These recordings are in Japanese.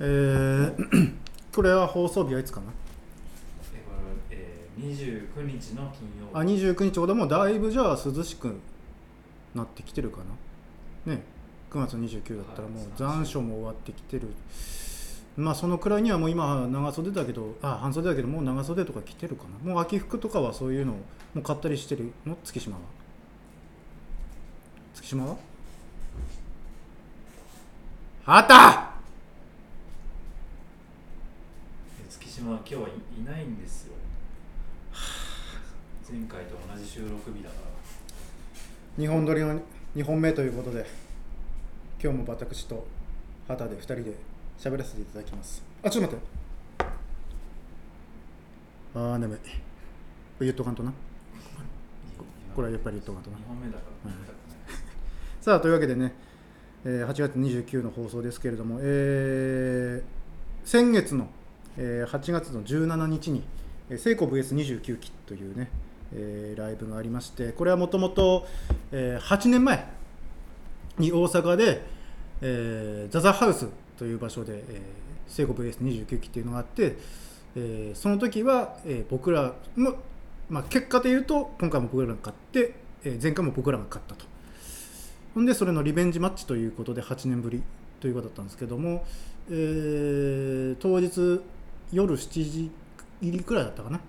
えー これは放送日はいつかな？えこれ、えー、29日の金曜あ29日ほどもうだいぶじゃあ涼しくなってきてるかな？ね。9月29だったらもう残暑も終わってきてる。まあそのくらいにはもう今長袖だけどあ半袖だけどもう長袖とか着てるかな？もう秋服とかはそういうのをもう買ったりしてるの？月島は？月島は？あっ！たえ月島は今日はい、いないんですよ。前回と同じ収録日だから。2本撮りの2本目ということで今日も私と畑で2人で喋らせていただきます。あちょっと待って。あー眠いこれ言っとかんとな。これはやっぱり言っとかんとな。2本目だから、うん見たくない。さあというわけでね、えー8月29の放送ですけれども、えー先月の、えー8月の17日に聖子 VS29 期というね、えーライブがありましてこれはもともと8年前に大阪で、えーザザハウスという場所で、えー、聖子 VS29 期っていうのがあって、えーその時は、え僕らの、まあ、結果で言うと今回も僕らが勝って、え前回も僕らが勝ったと。ほんでそれのリベンジマッチということで8年ぶりということだったんですけども、えー当日夜7時入りくらいだったかな。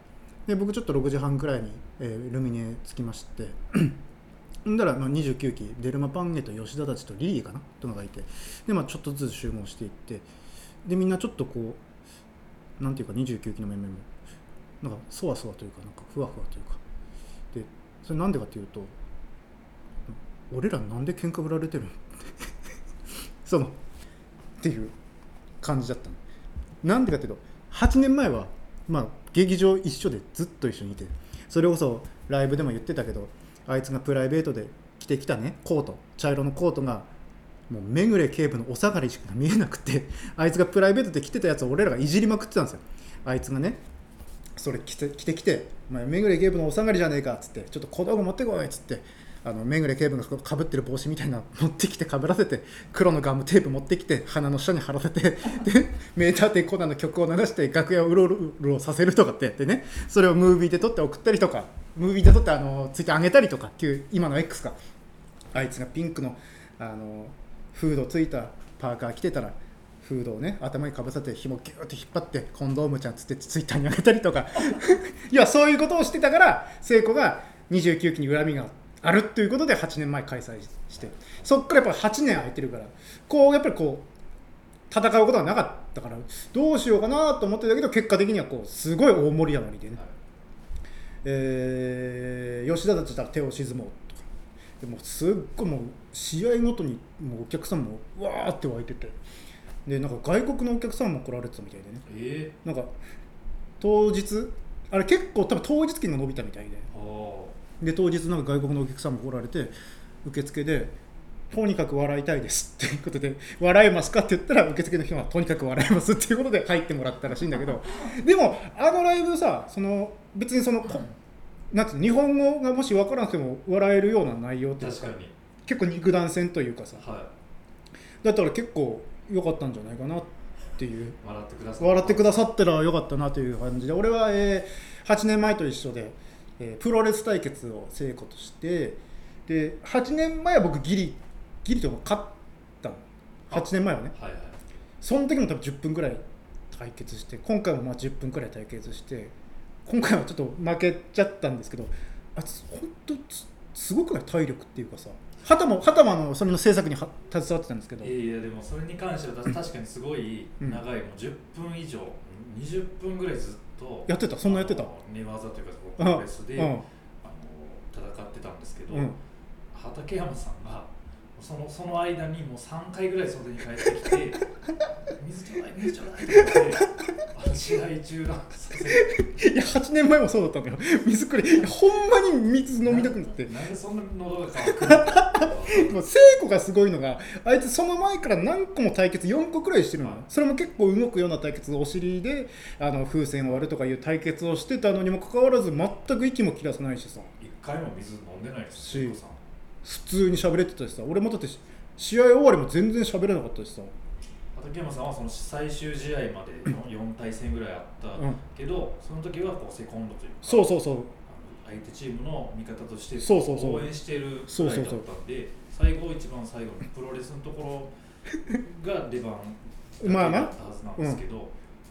で僕ちょっと6時半くらいに、えールミネ着きまして。んだら、まあ、29期デルマパンゲと吉田たちとリリーかなというのがいて。で、まあ、ちょっとずつ集合していって。でみんなちょっとこうなんていうか29期の面々もなんかそわそわというかなんかふわふわというか。でそれなんでかというと俺らなんで喧嘩売られてるの？そのっていう感じだったの。なんでかっていうと8年前はまあ劇場一緒でずっと一緒にいてそれこそライブでも言ってたけどあいつがプライベートで着てきたねコート茶色のコートがもう目暮警部のお下がりしか見えなくて あいつがプライベートで着てたやつを俺らがいじりまくってたんですよ。あいつがねそれ着て着てきて「お前目暮警部のお下がりじゃねえか」っつって「ちょっと小道具持ってこい」っつってあの目暮警部がかぶってる帽子みたいな持ってきてかぶらせて黒のガムテープ持ってきて鼻の下に貼らせて で名探偵コナンの曲を流して楽屋をうろうろさせるとかってやってね。それをムービーで撮って送ったりとかムービーで撮ってあのツイッター上げたりとかっていう今の X か。あいつがピンクのあのフードついたパーカー着てたらフードをね頭にかぶせて紐ギューって引っ張ってコンドームちゃんつってツイッターに上げたりとか。いやそういうことをしてたから聖子が29期に恨みがあるということで8年前開催して。そっからやっぱ8年空いてるから。こうやっぱりこう戦うことがなかったから。どうしようかなと思ってたけど結果的にはこうすごい大盛り上がりでね、えー吉田たちだったら手を沈もうとか。でもすっごいもう試合ごとにもうお客さんもわーって湧いてて。でなんか外国のお客さんも来られてたみたいでね。えなんか当日あれ結構多分当日券が伸びたみたいでで当日なんか外国のお客さんも来られて受付で「とにかく笑いたいです」っていうことで「笑えますか?」って言ったら受付の人は「とにかく笑えます」っていうことで入ってもらったらしいんだけどでもあのライブさその別にそのこなんていうの日本語がもし分からなくても笑えるような内容っていう確かに。結構肉弾戦というかさ。はだったら結構良かったんじゃないかなっていう。い笑ってくださってくださったらよかったなという感じで俺は、えー8年前と一緒で、えープロレス対決を成功としてで8年前は僕ギリギリとか勝ったの。8年前はね。はいはい。その時も多分10分ぐらい対決して今回もまあ10分ぐらい対決して今回はちょっと負けちゃったんですけどあ本当すごくない？体力っていうかさ。畑も畑もあのそれの制作には携わってたんですけど。いやいやでもそれに関しては確かにすごいうん長い、もう10分以上20分ぐらいずっとやってた？そんなやってた？寝技というかプロレスで、戦ってたんですけど、うん。畠山さんがそのその間にもう3回ぐらい袖に帰ってきて 水ちょうだい水ちょうだいって言って試合中断させるいや8年前もそうだったんだよ。水くれほんまに水飲みたくなって。なんでそんな喉が渇く もう聖子がすごいのがあいつその前から何個も対決4個くらいしてるの、はい。それも結構動くような対決お尻であの風船を割るとかいう対決をしてたのにもかかわらず全く息も切らさないしさ。一回も水飲んでないですし。聖子さん普通に喋れてたしさ。俺もだって試合終わりも全然喋れなかったしさ。畠山さんはその最終試合まで 4, 対戦ぐらいあったうん。けど、その時はこうセコンドというかそうそうそう。あの相手チームの味方としてそうそうそう。応援してるぐらいだったそうそうそうんで最後一番最後のプロレスのところが出番だったはずなんですけど、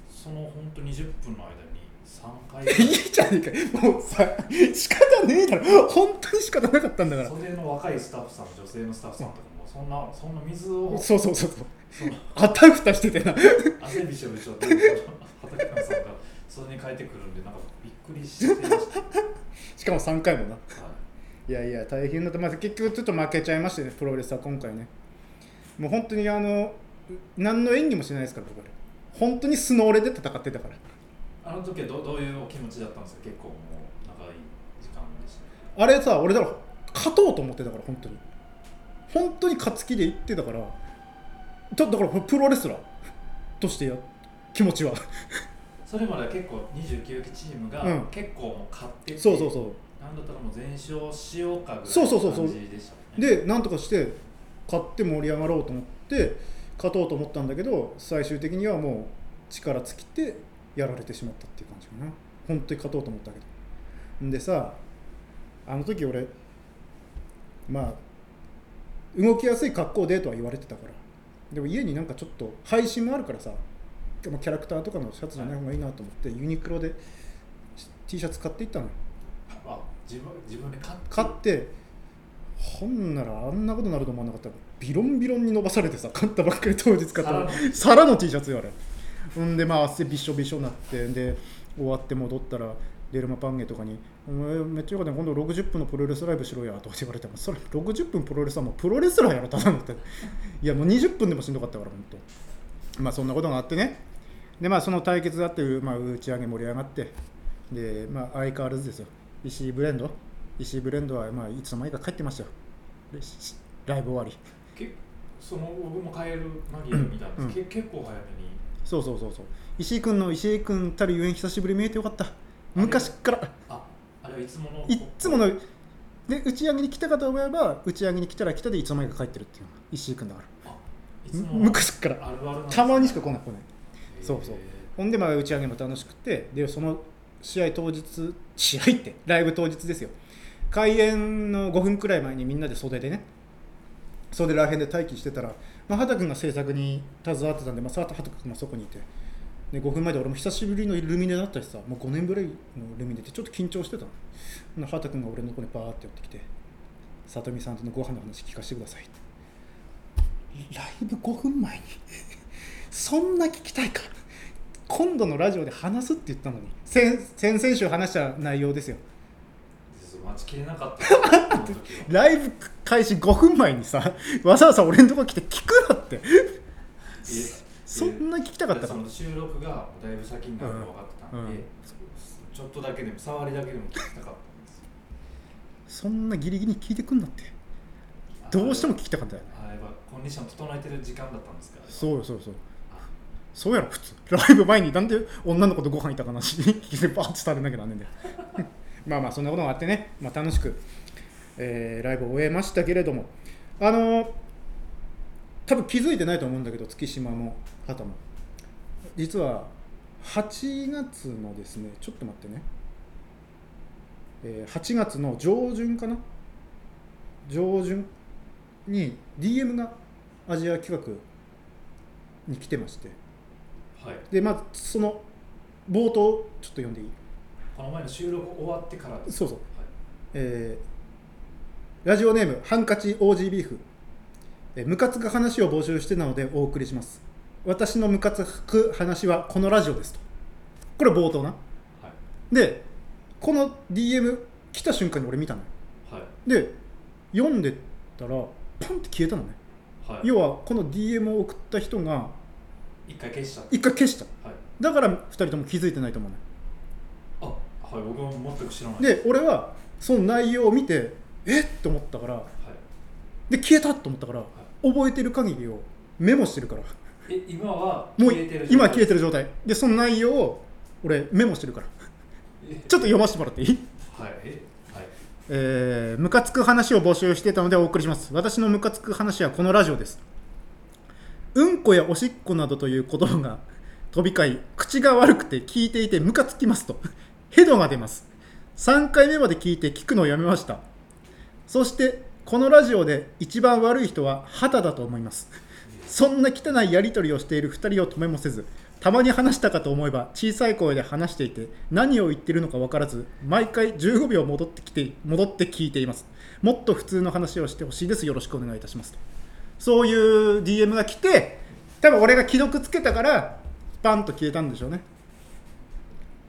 その本当20分の間に3回。いいじゃねえかもうさ仕方ねえだろ。本当に仕方なかったんだから。袖の若いスタッフさん女性のスタッフさんとかもそんなそんな水を。そうそうそうそう。その。あたふたしててな。汗びしょびしょで畠山さんが袖に変えてくるんでなんかびっくりしてまししかも3回もな。い。やいや大変だった、まあ、結局ちょっと負けちゃいましてねプロレスは今回ね。もう本当にあの何の演技もしないですから僕ら本当に素の俺で戦ってたからあの時はどどういうお気持ちだったんですか？結構もう長い時間でした。ねあれさ俺だから勝とうと思ってたから本当に。本当に勝つ気で言ってたからだだからプロレスラーとしてや気持ちは。それまでは結構29期チームがうん。結構もう勝ってて、そうそうそなんだったらもう全勝しようかぐらいそうそうそうそう。の感じでしたねでなんとかして勝って盛り上がろうと思って勝とうと思ったんだけど最終的にはもう力尽きてやられてしまったっていう感じかな。本当に勝とうと思ったけど。んでさあの時俺まあ動きやすい格好でとは言われてたから。でも家になんかちょっと配信もあるからさキャラクターとかのシャツじゃない方がいいなと思って、ユニクロで T シャツ買っていったのよ。あ自分自分で勝って？買ってほんならあんなことになると思わなかった。ビロンビロンに伸ばされてさ買ったばっかり当日買った皿の。皿の T シャツよあれほんでまあ汗びしょびしょになってで終わって戻ったらデルマパンゲとかに「お前めっちゃよかったね今度60分のプロレスライブしろや」とか言われてもそれ60分プロレスはもうプロレスラーやろただのって。いやもう20分でもしんどかったから本当。まあそんなことがあってね。でまあその対決だっていう、まあ、打ち上げ盛り上がってでまあ相変わらずですよ。石井ブレンド。石井ブレンドはまあいつの間にか帰ってましたよ。ライブ終わり。けその僕も帰る間際見たんです、うん。け結構早めにそうそうそうそう。石井君の石井君たるゆえん久しぶりに見えてよかった。昔から。ああれはいつものいっつもので打ち上げに来たかと思えば打ち上げに来たら来たでいつの間にか帰ってるっていうのが石井君だから。あいつもの昔から。たまにしか来ない来ない。そうそう。ほんでまあ打ち上げも楽しくてでその試合当日試合ってライブ当日ですよ。開演の5分くらい前にみんなで袖でね袖らへんで待機してたら、まあ、畑君が制作に携わってたんで、まあ、畑君もそこにいて。で5分前で俺も久しぶりのルミネだったしさもう5年ぶりのルミネでちょっと緊張してたの。畑君が俺のとこにバーって寄ってきて「里見さんとのご飯の話聞かせてください」って。ライブ5分前にそんな聞きたいか。今度のラジオで話すって言ったのに。先々週話した内容ですよ。実は待ちきれなかった。ライブ開始5分前にさわざわざ俺のとこ来て聞くなって。えそんな聞きたかったかその収録がだいぶ先になるの分かってたんで、うんちょっとだけでも触りだけでも聞きたかったんですそんなギリギリに聞いてくんなって。どうしても聞きたかったよあれはコンディション整えてる時間だったんですからそうよそうよそうよ。そうやろ普通。ライブ前になんで女の子とご飯行ったかなし 聞いてバーって伝えなきゃなんねんだよまあまあそんなことがあってね、まあ、楽しく、えーライブを終えましたけれどもあのー多分気づいてないと思うんだけど月島も畑も。実は8月のですねちょっと待ってね、えー8月の上旬かな？上旬に DM がアジア企画に来てまして。はい。でまずその冒頭ちょっと読んでいい？この前の収録終わってから。ですそうそう。はい。えーラジオネームハンカチ OG ビーフ。えームカつく話を募集してなのでお送りします。私のムカつく話はこのラジオですと。これ冒頭な。はい。でこの DM 来た瞬間に俺見たのよ。はい。で読んでたらパンって消えたのね。はい。要はこの DM を送った人が一回消しちゃっ一回消したた。はい。だから2人とも気づいてないと思うね。あはい僕も全く知らない。で俺はその内容を見てえっ？と思ったからはい。で消えたと思ったから覚えてる限りをメモしてるから。え今はもう消えてる今消えてるる状態。でその内容を俺メモしてるから。ちょっと読ませてもらっていい？はい。えはい。えームカつく話を募集してたのでお送りします。私のムカつく話はこのラジオです。うんこやおしっこなどという言葉が飛び交い口が悪くて聞いていてムカつきますとヘドが出ます。3回目まで聞いて聞くのをやめました。そしてこのラジオで一番悪い人は畑だと思います。そんな汚いやり取りをしている2人を止めもせずたまに話したかと思えば小さい声で話していて何を言ってるのか分からず毎回15秒戻ってきて戻って聞いています。もっと普通の話をしてほしいです。よろしくお願いいたします。とそういう DM が来て多分俺が既読つけたからパンと消えたんでしょうね。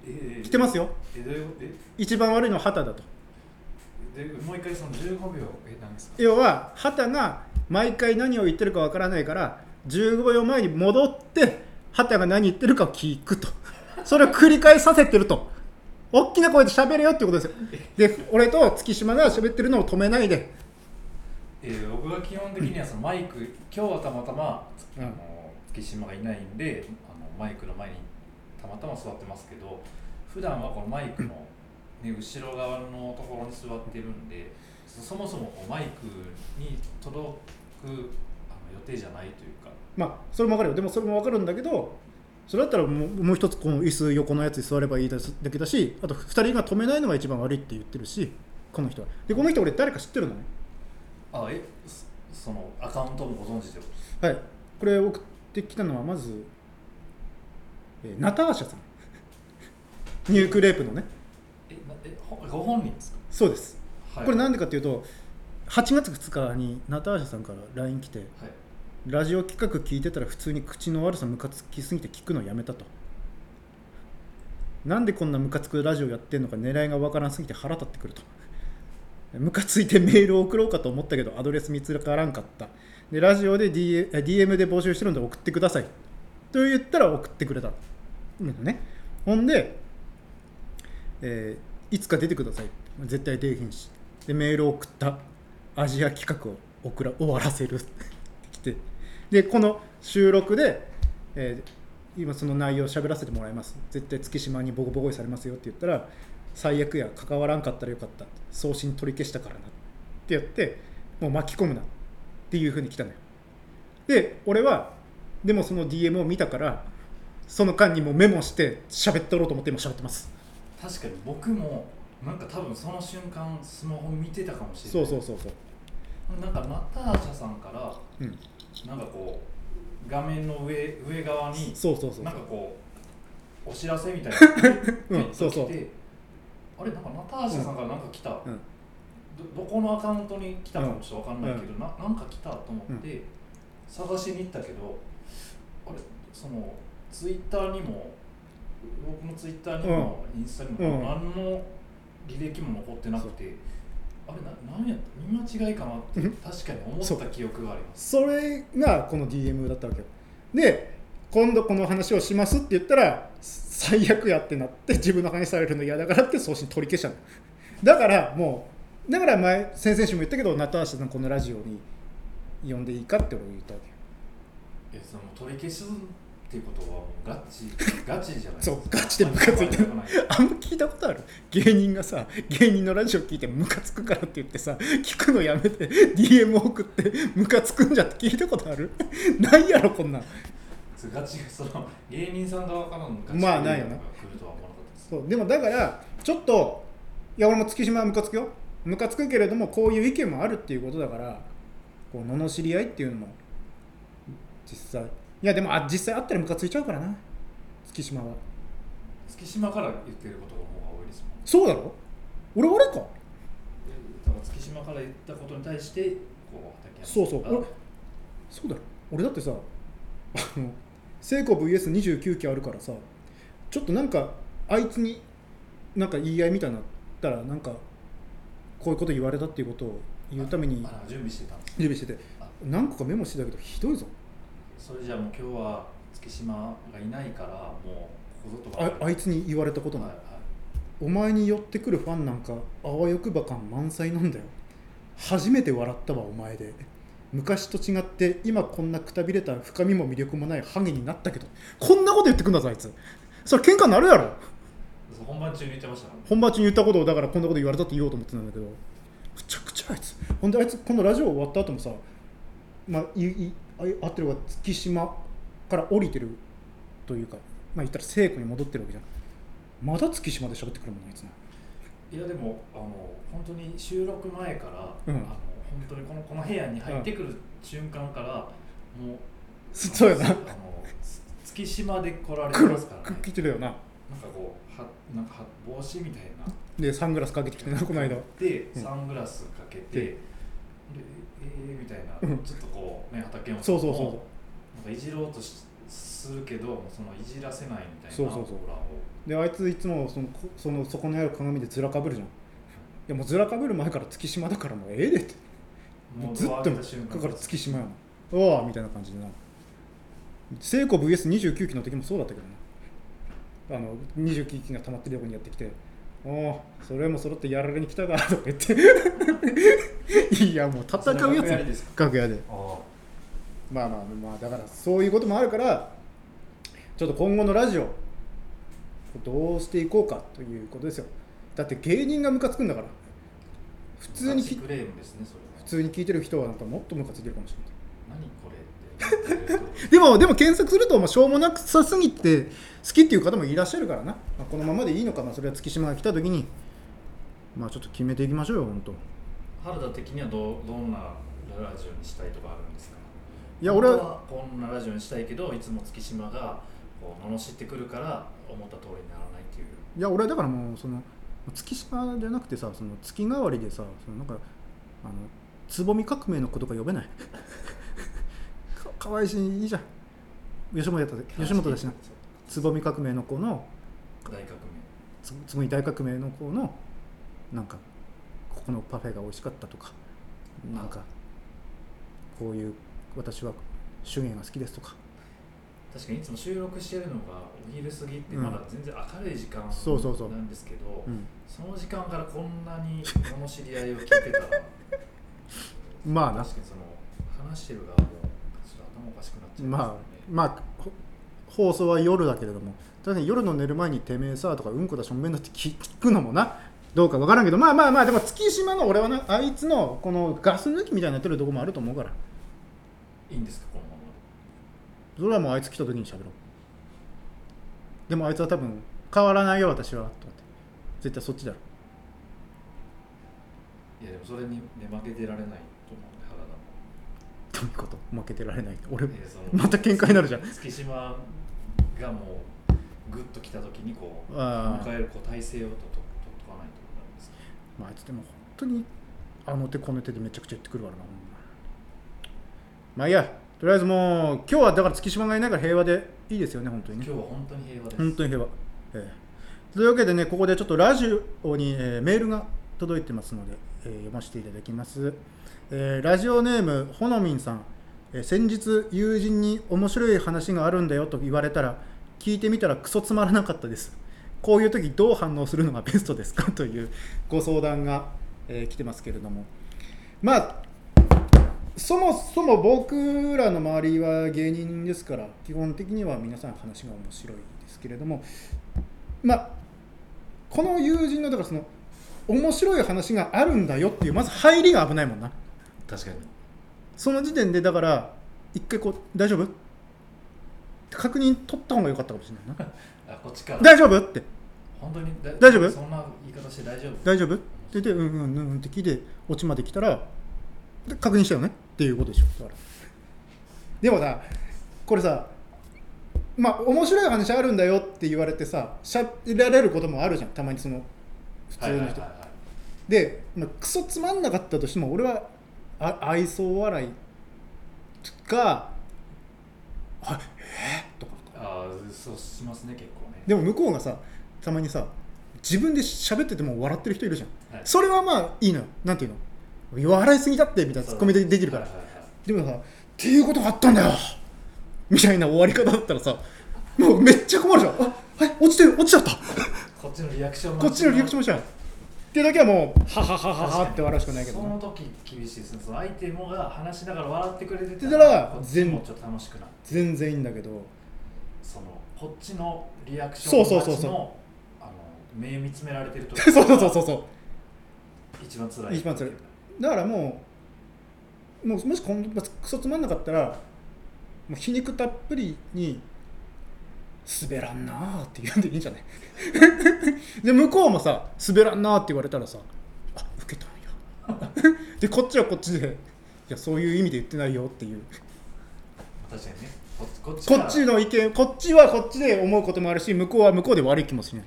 えー来てますよ。えどういうことえ？一番悪いのは畑だと。でもう一回その15秒え何ですか？要は畑が毎回何を言ってるかわからないから15秒前に戻って畑が何言ってるかを聞くと。それを繰り返させてると。大きな声で喋れよってことですよ。で俺と月島が喋ってるのを止めないで。えー僕が基本的にはそのマイク今日はたまたま、うん。あの月島がいないんであのマイクの前にたまたま座ってますけど普段はこのマイクの、ね、後ろ側のところに座ってるんでそそもそもこうマイクに届くあの予定じゃないというか。まあそれも分かるよ。でもそれも分かるんだけどそれだったらもうもう一つこの椅子横のやつに座ればいいだけだしあと2人が止めないのが一番悪いって言ってるしこの人は。でこの人俺誰か知ってるのね？あえそそのアカウントもご存知ではい。これ送ってきたのはまず、えーナターシャさん。ニュークレープのね。えなえほご本人ですか、そうです。はい、これなんで、でかっていうと8月2日にナターシャさんから LINE 来てはい、ラジオ企画聞いてたら普通に口の悪さムカつきすぎて聞くのやめたと。なんでこんなムカつくラジオやってんのか狙いがわからんすぎて腹立ってくると。ムカついてメールを送ろうかと思ったけどアドレス見つからんかった。でラジオで D- DM で募集してるので送ってくださいと言ったら送ってくれた。うんね。ほんで、えーいつか出てください。絶対出えへんし。でメールを送った。アジア企画を送ら終わらせる。って来て。でこの収録で、えー今その内容を喋らせてもらいます。絶対月島にボコボコにされますよ。って言ったら最悪や関わらんかったらよかった。送信取り消したからな。って言ってもう巻き込むな。っていうふうに来たのよ。で俺はでもその DM を見たからその間にもうメモして喋っておろうと思って今喋ってます。確かに僕もなんか多分その瞬間スマホ見てたかもしれない。そうそうそうそう。なんかナターシャさんからうん。なんかこう画面の上上側にそうそうそうなんかこうお知らせみたいな うんそうそう。あれなんかナターシャさんからなんか来た、うん。どどこのアカウントに来たかもちょっとわかんないけど、ななんか来たと思って探しに行ったけどあれそのツイッターにも僕のツイッターにも、インスタにも、うん。何の履歴も残ってなくてあれな何や見間違いかなってうん。確かに思った記憶があります。それがこの DM だったわけよ。で今度この話をしますって言ったら最悪やってなって自分の話されるの嫌だからって送信取り消したの。だからもうだから前先々週も言ったけどナターシャさんこのラジオに呼んでいいかって俺言ったわけよえその取り消すっていうことはもうガチ ガチじゃないそうガチでムカついてる。あんま聞いたことある？芸人がさ芸人のラジオ聞いてムカつくからって言ってさ聞くのやめて DM 送ってムカつくんじゃって聞いたことある？ないやろこんなん。ガチその芸人さん側からのガチまあないよなそうでもだからちょっといや俺も月島はムカつくよ。ムカつくけれどもこういう意見もあるっていうことだからこう罵り合いっていうのも実際。いやでもあ実際あったらムカついちゃうからな。月島は。月島から言ってることがもう多いですもん。そうだろ？俺俺か。だから月島から言ったことに対してこう畠そうそう。そうだろ。俺だってさあの聖子 VS29 期あるからさちょっとなんかあいつになんか言い合いみたいになったらなんかこういうこと言われたっていうことを言うためにあ準備してた準備しててあ。何個かメモしてたけどひどいぞそれじゃあもう今日は月島がいないからもうここぞとかり。あいつに言われたことない、はいはい。お前に寄ってくるファンなんかあわよくば感満載なんだよ。初めて笑ったわお前で。昔と違って今こんなくたびれた深みも魅力もないハゲになったけど。こんなこと言ってくんだぞあいつ。それ喧嘩になるやろ。本番中に言ってましたね。本番中に言ったことをだからこんなこと言われたって言おうと思ってたんだけど。むちゃくちゃあいつ。ほんであいつ今度ラジオ終わった後もさまあいいあい合ってるが月島から降りてるというかまあ言ったら聖子に戻ってるわけじゃん。まだ月島で喋ってくるもんねいつもいやでもあの本当に収録前から、うん。あの本当にこのこの部屋に入ってくる瞬間から、もうそうやな。あのつ月島で来られて黒ますからね。く来てるよな。なんかこうはなんかは帽子みたいな。でサングラスかけてきてなこの間でうん。サングラスかけて、ででえー、みたいな、うん。ちょっとこうね畠山さんもそうそうそう。なんかいじろうとしするけどそのいじらせないみたいなそうそうそう。であいついつもそのこそのそこにある鏡でずらかぶるじゃん。いやもうずらかぶる前から月島だからもうええでって。もうずっとだから月島やのおおみたいな感じでな聖子 VS29 期の時もそうだったけどな。あの29期が溜まってる横にやってきておおそれも揃ってやられに来たかとか言って。いやもう戦うやつで。すか楽屋で。あまあまあまあだからそういうこともあるからちょっと今後のラジオどうしていこうかということですよ。だって芸人がムカつくんだから。普通にきクレームですね普通に聞いてる人はなんかもっとムカついてるかもしれない。何これって。言ってるでもでも検索するとまあしょうもなくさすぎて好きっていう方もいらっしゃるからな、まあ、このままでいいのか。なそれは月島が来た時にまあちょっと決めていきましょうよ本当。原田的にはどうどんなラジオにしたいとかあるんですか？いや俺はこんなラジオにしたいけどいつも月島がこう罵ってくるから思った通りにならないっていう。いや俺はだからもうその月島じゃなくてさその月替わりでさそのなんかあのつぼみ革命の子とか呼べない？かかわいいしいいじゃん。吉本やったで吉本だしなつぼみ革命の子の大革命。つつぼみ大革命の子のなんかここのパフェが美味しかったとかなんかこういう私は手芸が好きですとか。確かにいつも収録してるのがお昼過ぎってうん。まだ全然明るい時間そうそうそう。なんですけど、うん。その時間からこんなに罵り合いを聞いてたら。まあな。確かにその話してる側もちょっと頭おかしくなっちゃいまあますよね、まあほ放送は夜だけれども確かに夜の寝る前に「てめえさ」とか「うんこだしょんべんだ」って聞聞くのもなどうかわからんけどまあまあまあでも月島の俺はなあいつのこのガス抜きみたいになってるとこもあると思うから。いいんですかこのままそれはもうあいつ来た時に喋ろう。でもあいつは多分変わらないよ私はと思って。絶対そっちだろ。でいやでもそれに、ね、負けてられないと思うんで原田もどういうこと？負けてられない俺また喧嘩になるじゃん。月島がもうグッと来た時にこう迎えるこう体勢をとととっとかないとダメですまああいつでも本当にあの手この手でめちゃくちゃ言ってくるからなまあいいや。とりあえずもう今日はだから月島がいないから平和でいいですよね本当にね。今日は本当に平和です。本当に平和、ええ。というわけでねここでちょっとラジオに、えーメールが届いてますので、えー読ませていただきます、えーラジオネームほのみんさん、え先日友人に面白い話があるんだよと言われたら聞いてみたらクソつまらなかったです。こういう時どう反応するのがベストですか？というご相談が、えー来てますけれども。まあそもそも僕らの周りは芸人ですから基本的には皆さん話が面白いですけれども。まあこの友人のだからその面白い話があるんだよっていうまず入りが危ないもんな。確かに。その時点でだから一回こう「大丈夫?」確認取った方が良かったかもしれないな。あこっちから「大丈夫?」って。本当に？だ大丈夫？そんな言い方して大丈夫「大丈夫?」って言って「うんうんうんうん」って聞いてオチまで来たらで確認したよね？っていうことでしょ。だから。でもさこれさまあ面白い話あるんだよって言われてさしゃられることもあるじゃん。たまにその普通の人、で、まあ、クソつまんなかったとしても俺はあ愛想笑いか「あえ？ーとか。ああそうしますね結構ね。でも向こうがさたまにさ自分で喋ってても笑ってる人いるじゃん。はい。それはまあいいのよ。なんていうの？笑いすぎだってみたいなツッコミでできるから。はいはいはい。でもさ「っていうことがあったんだよ」みたいな終わり方だったらさもうめっちゃ困るじゃん。あはい落ちてる落ちちゃった。こっちのリアクションこっちのリアクションもしたいっていうだけはもうはははははって笑うしかないけどなその時厳しいですね。その相手もが話しながら笑ってくれてたらこっちもちょっと楽しくなって全然いいんだけど。そのこっちのリアクションそうそうそうそう。あの目見つめられてる時そうそうそうそうそう。一番辛い。一番辛い。だからもうもうもし今度クソつまんなかったらもう皮肉たっぷりに滑らんなーって言うんでいいんじゃない？で向こうもさ滑らんなーって言われたらさあ受けたんや。でこっちはこっちでいやそういう意味で言ってないよっていう。確かにね。ここっちこっちの意見こっちはこっちで思うこともあるし向こうは向こうで悪い気もしない。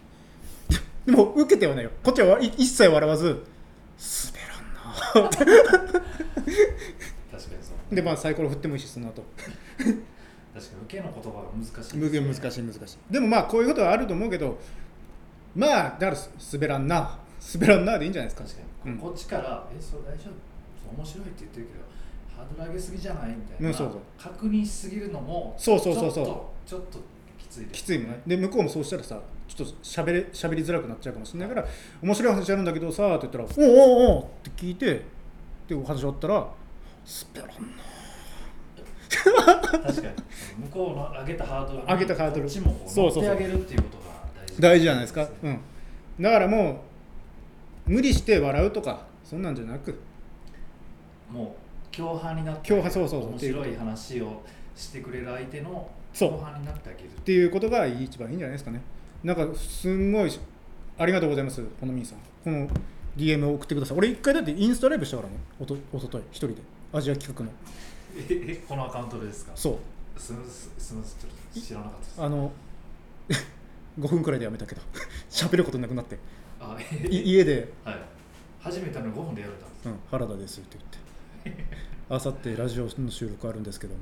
でも受けてはないよ。こっちは一切笑わず滑らんなーって。確かにそう。でまあサイコロ振ってもいいしその後確かに受けの言葉が難しいね、無限難しい難しい。でもまあこういうことはあると思うけどまあだから滑らんな。滑らんなでいいんじゃないですか。確かに、うん。こっちから「えそれ大丈夫？面白い」って言ってるけどハードル上げすぎじゃない？みたいな、うんそうそう。確認しすぎるのもそうそうそうそう。ちょっときついですきついもんね。で向こうもそうしたらさちょっとしゃべれしゃべりづらくなっちゃうかもしれないから面白い話あるんだけどさって言ったら「おうおうおう」って聞いてでお話終わったら「滑らんな確かに。向こうの上げたハードルに上げたハードル。こっちも乗ってあげるっていうことが大事。大事じゃないですか？うん。だからもう無理して笑うとかそんなんじゃなく。もう共犯になって共犯そうそうそう。面白い話をしてくれる相手の共犯になってあげる。っていうことが一番いいんじゃないですかね。なんかすんごいありがとうございますほのみんさん。この DM を送ってください。俺一回だってインスタライブしたからね。おとおととい一人で。アジア企画のえ えこのアカウントでですか？そう。すむすすむちょっと知らなかったです。あの 5分くらいでやめたけど 喋ることなくなって。あい家で、はい。始めたのに5分でやられたんです。うん「原田です」って言って「あさってラジオの収録あるんですけども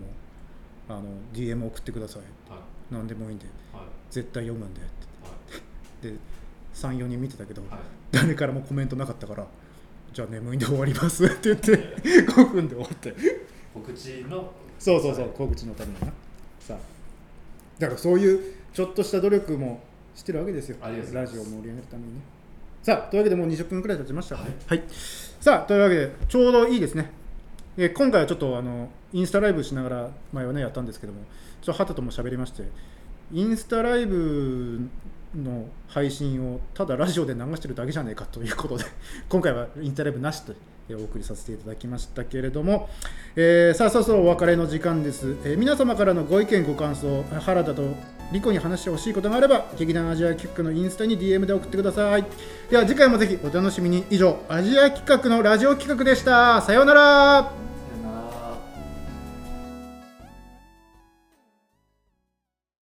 あの DM 送ってください。はい。何でもいいんではい。絶対読むんで」って。はい。で34人見てたけど、はい。誰からもコメントなかったから「じゃあ眠いんで終わります」って言って5分で終わって告知の。そうそうそう告知のためにな。さあ。だからそういうちょっとした努力もしてるわけですよ。ありがとうございます。ラジオを盛り上げるためにね。さあというわけでもう20分くらい経ちましたはい。さあというわけでちょうどいいですね。えー今回はちょっとあのインスタライブしながら前はねやったんですけどもちょっとハトとも喋りましてインスタライブの配信をただラジオで流してるだけじゃねえかということで今回はインスタライブなしとえーお送りさせていただきましたけれども、えーさあそろそろお別れの時間です、えー皆様からのご意見ご感想原田とリコに話してほしいことがあれば劇団アジア企画のインスタに DM で送ってください。では次回もぜひお楽しみに。以上アジア企画のラジオ企画でした。さようなら。